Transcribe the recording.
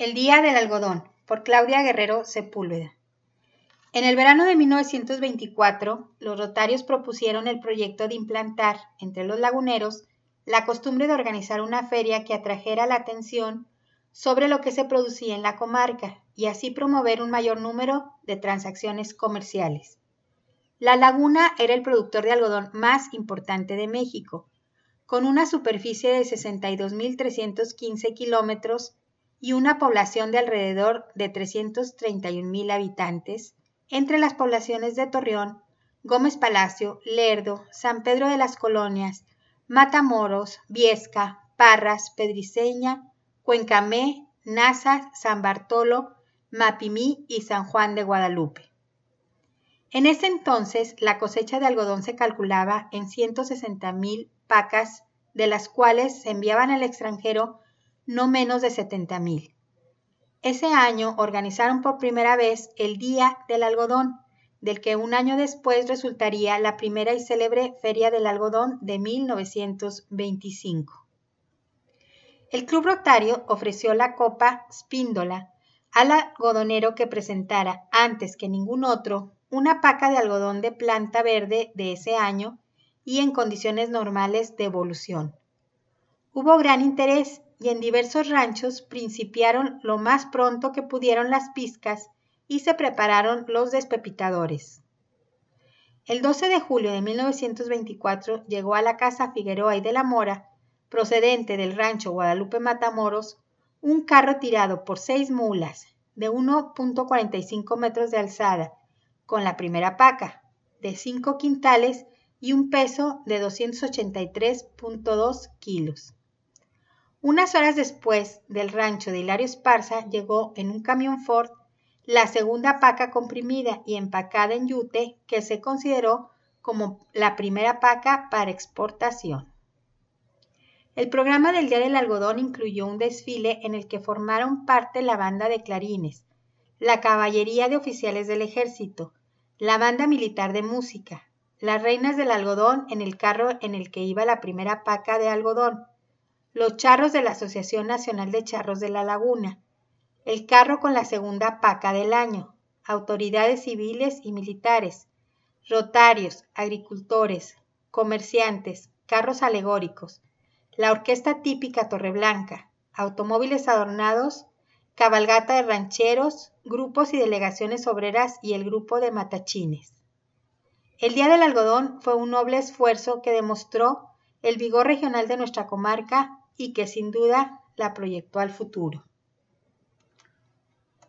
El Día del Algodón, por Claudia Guerrero Sepúlveda. En el verano de 1924, los rotarios propusieron el proyecto de implantar entre los laguneros la costumbre de organizar una feria que atrajera la atención sobre lo que se producía en la comarca y así promover un mayor número de transacciones comerciales. La laguna era el productor de algodón más importante de México, con una superficie de 62.315 kilómetros y una población de alrededor de 331.000 habitantes, entre las poblaciones de Torreón, Gómez Palacio, Lerdo, San Pedro de las Colonias, Matamoros, Viesca, Parras, Pedriceña, Cuencamé, Nazas, San Bartolo, Mapimí y San Juan de Guadalupe. En ese entonces, la cosecha de algodón se calculaba en 160.000 pacas, de las cuales se enviaban al extranjero no menos de 70.000. Ese año organizaron por primera vez el Día del Algodón, del que un año después resultaría la primera y célebre Feria del Algodón de 1925. El Club Rotario ofreció la Copa Spíndola al algodonero que presentara, antes que ningún otro, una paca de algodón de planta verde de ese año y en condiciones normales de evolución. Hubo gran interés y en diversos ranchos principiaron lo más pronto que pudieron las pizcas y se prepararon los despepitadores. El 12 de julio de 1924 llegó a la casa Figueroa y de la Mora, procedente del rancho Guadalupe Matamoros, un carro tirado por seis mulas de 1.45 metros de alzada, con la primera paca, de 5 quintales y un peso de 283.2 kilos. Unas horas después del rancho de Hilario Esparza llegó en un camión Ford la segunda paca comprimida y empacada en yute que se consideró como la primera paca para exportación. El programa del Día del Algodón incluyó un desfile en el que formaron parte la banda de clarines, la caballería de oficiales del ejército, la banda militar de música, las reinas del algodón en el carro en el que iba la primera paca de algodón, los charros de la Asociación Nacional de Charros de la Laguna, el carro con la segunda paca del año, autoridades civiles y militares, rotarios, agricultores, comerciantes, carros alegóricos, la orquesta típica Torreblanca, automóviles adornados, cabalgata de rancheros, grupos y delegaciones obreras y el grupo de matachines. El Día del Algodón fue un noble esfuerzo que demostró el vigor regional de nuestra comarca y que sin duda la proyectó al futuro.